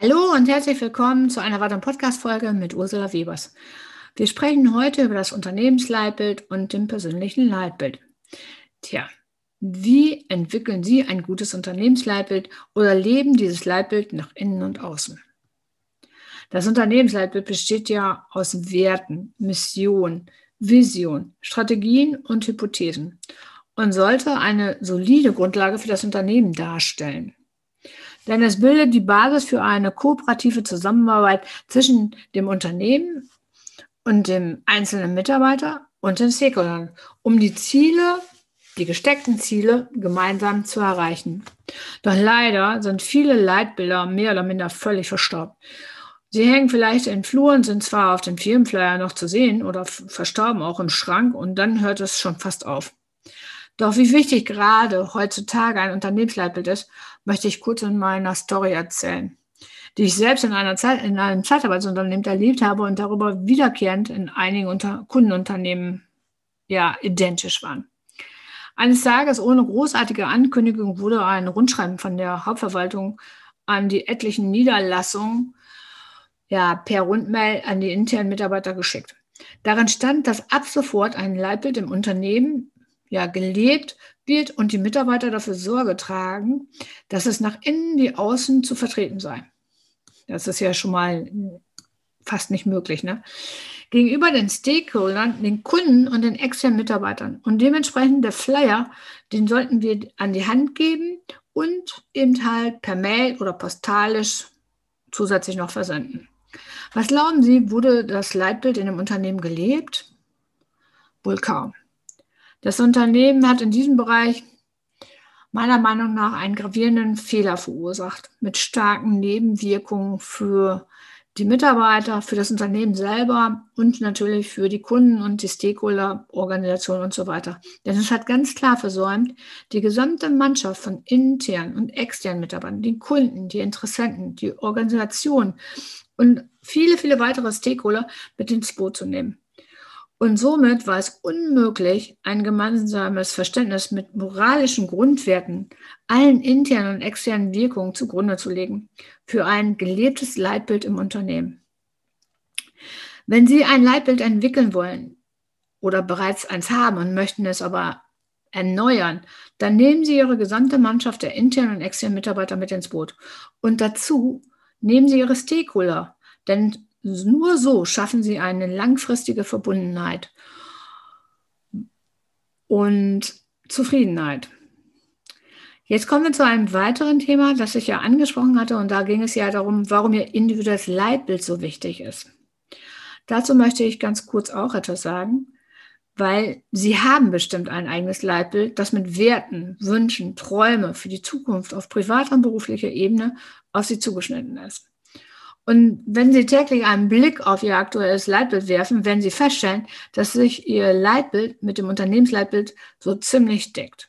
Hallo und herzlich willkommen zu einer weiteren Podcast-Folge mit Ursula Webers. Wir sprechen heute über das Unternehmensleitbild und dem persönlichen Leitbild. Tja, wie entwickeln Sie ein gutes Unternehmensleitbild oder leben dieses Leitbild nach innen und außen? Das Unternehmensleitbild besteht ja aus Werten, Mission, Vision, Strategien und Hypothesen und sollte eine solide Grundlage für das Unternehmen darstellen denn es bildet die Basis für eine kooperative Zusammenarbeit zwischen dem Unternehmen und dem einzelnen Mitarbeiter und den Stakeholdern, um die Ziele, die gesteckten Ziele gemeinsam zu erreichen. Doch leider sind viele Leitbilder mehr oder minder völlig verstorben. Sie hängen vielleicht in Fluren, sind zwar auf dem Firmenflyer noch zu sehen oder verstorben auch im Schrank und dann hört es schon fast auf. Doch wie wichtig gerade heutzutage ein Unternehmensleitbild ist, möchte ich kurz in meiner Story erzählen, die ich selbst in, einer Zeit, in einem Zeitarbeitsunternehmen erlebt habe und darüber wiederkehrend in einigen Unter Kundenunternehmen ja, identisch waren. Eines Tages ohne großartige Ankündigung wurde ein Rundschreiben von der Hauptverwaltung an die etlichen Niederlassungen ja, per Rundmail an die internen Mitarbeiter geschickt. Darin stand, dass ab sofort ein Leitbild im Unternehmen ja, gelebt wird und die Mitarbeiter dafür Sorge tragen, dass es nach innen wie außen zu vertreten sei. Das ist ja schon mal fast nicht möglich. Ne? Gegenüber den Stakeholdern, den Kunden und den externen Mitarbeitern. Und dementsprechend der Flyer, den sollten wir an die Hand geben und eben halt per Mail oder postalisch zusätzlich noch versenden. Was glauben Sie, wurde das Leitbild in einem Unternehmen gelebt? Wohl kaum. Das Unternehmen hat in diesem Bereich meiner Meinung nach einen gravierenden Fehler verursacht mit starken Nebenwirkungen für die Mitarbeiter, für das Unternehmen selber und natürlich für die Kunden und die Stakeholder-Organisation und so weiter. Denn es hat ganz klar versäumt, die gesamte Mannschaft von internen und externen Mitarbeitern, die Kunden, die Interessenten, die Organisation und viele, viele weitere Stakeholder mit ins Boot zu nehmen. Und somit war es unmöglich, ein gemeinsames Verständnis mit moralischen Grundwerten, allen internen und externen Wirkungen zugrunde zu legen für ein gelebtes Leitbild im Unternehmen. Wenn Sie ein Leitbild entwickeln wollen oder bereits eins haben und möchten es aber erneuern, dann nehmen Sie Ihre gesamte Mannschaft der internen und externen Mitarbeiter mit ins Boot. Und dazu nehmen Sie Ihre Stakeholder, denn nur so schaffen sie eine langfristige Verbundenheit und Zufriedenheit. Jetzt kommen wir zu einem weiteren Thema, das ich ja angesprochen hatte, und da ging es ja darum, warum ihr individuelles Leitbild so wichtig ist. Dazu möchte ich ganz kurz auch etwas sagen, weil Sie haben bestimmt ein eigenes Leitbild, das mit Werten, Wünschen, Träume für die Zukunft auf privater und beruflicher Ebene auf Sie zugeschnitten ist. Und wenn Sie täglich einen Blick auf Ihr aktuelles Leitbild werfen, werden Sie feststellen, dass sich Ihr Leitbild mit dem Unternehmensleitbild so ziemlich deckt.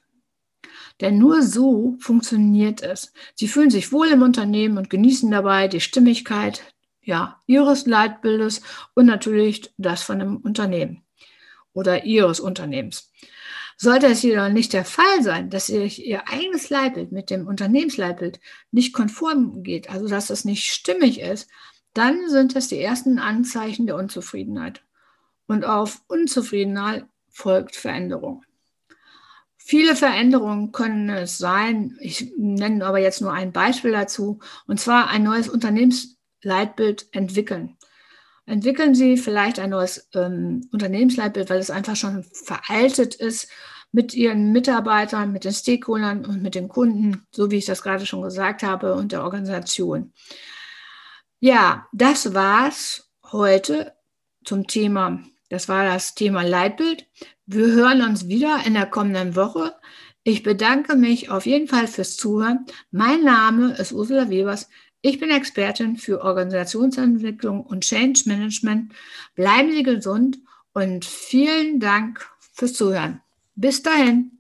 Denn nur so funktioniert es. Sie fühlen sich wohl im Unternehmen und genießen dabei die Stimmigkeit ja, Ihres Leitbildes und natürlich das von dem Unternehmen oder Ihres Unternehmens. Sollte es jedoch nicht der Fall sein, dass sich Ihr eigenes Leitbild mit dem Unternehmensleitbild nicht konform geht, also dass es nicht stimmig ist, dann sind es die ersten Anzeichen der Unzufriedenheit. Und auf Unzufriedenheit folgt Veränderung. Viele Veränderungen können es sein, ich nenne aber jetzt nur ein Beispiel dazu, und zwar ein neues Unternehmensleitbild entwickeln. Entwickeln Sie vielleicht ein neues ähm, Unternehmensleitbild, weil es einfach schon veraltet ist mit Ihren Mitarbeitern, mit den Stakeholdern und mit den Kunden, so wie ich das gerade schon gesagt habe, und der Organisation. Ja, das war's heute zum Thema. Das war das Thema Leitbild. Wir hören uns wieder in der kommenden Woche. Ich bedanke mich auf jeden Fall fürs Zuhören. Mein Name ist Ursula Webers. Ich bin Expertin für Organisationsentwicklung und Change Management. Bleiben Sie gesund und vielen Dank fürs Zuhören. Bis dahin.